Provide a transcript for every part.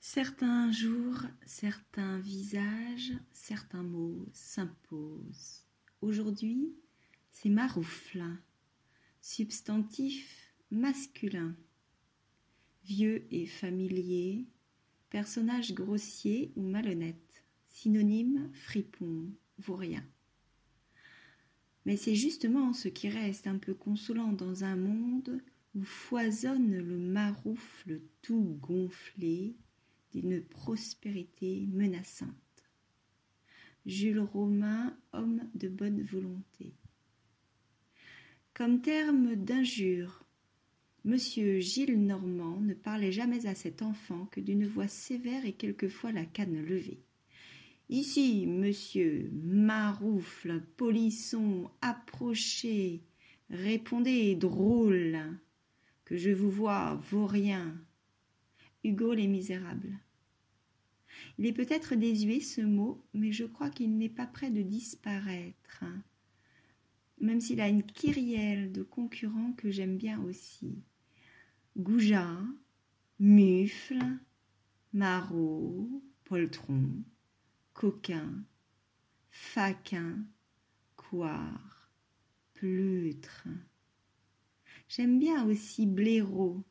Certains jours, certains visages, certains mots s'imposent. Aujourd'hui, c'est maroufle, substantif masculin, vieux et familier, personnage grossier ou malhonnête, synonyme fripon, vaurien. Mais c'est justement ce qui reste un peu consolant dans un monde où foisonne le maroufle tout gonflé d'une prospérité menaçante. Jules Romain, homme de bonne volonté. Comme terme d'injure, Monsieur Gilles Normand ne parlait jamais à cet enfant que d'une voix sévère et quelquefois la canne levée. Ici, monsieur Maroufle, polisson, approchez, répondez, drôle, que je vous vois, vaurien. Hugo les Misérables. Il est peut-être désuet ce mot, mais je crois qu'il n'est pas près de disparaître, même s'il a une kyrielle de concurrents que j'aime bien aussi. Goujat, Mufle, Marot, Poltron, Coquin, Faquin, Coire, Pleutre. J'aime bien aussi Blaireau,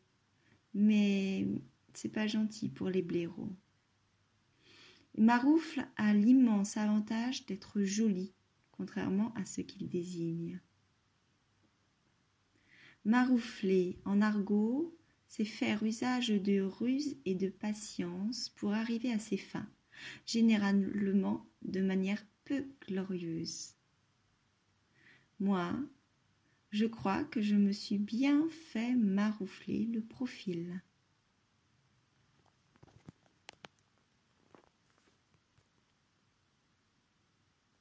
mais c'est pas gentil pour les blaireaux. Maroufle a l'immense avantage d'être joli, contrairement à ce qu'il désigne. Maroufler en argot, c'est faire usage de ruse et de patience pour arriver à ses fins, généralement de manière peu glorieuse. Moi, je crois que je me suis bien fait maroufler le profil.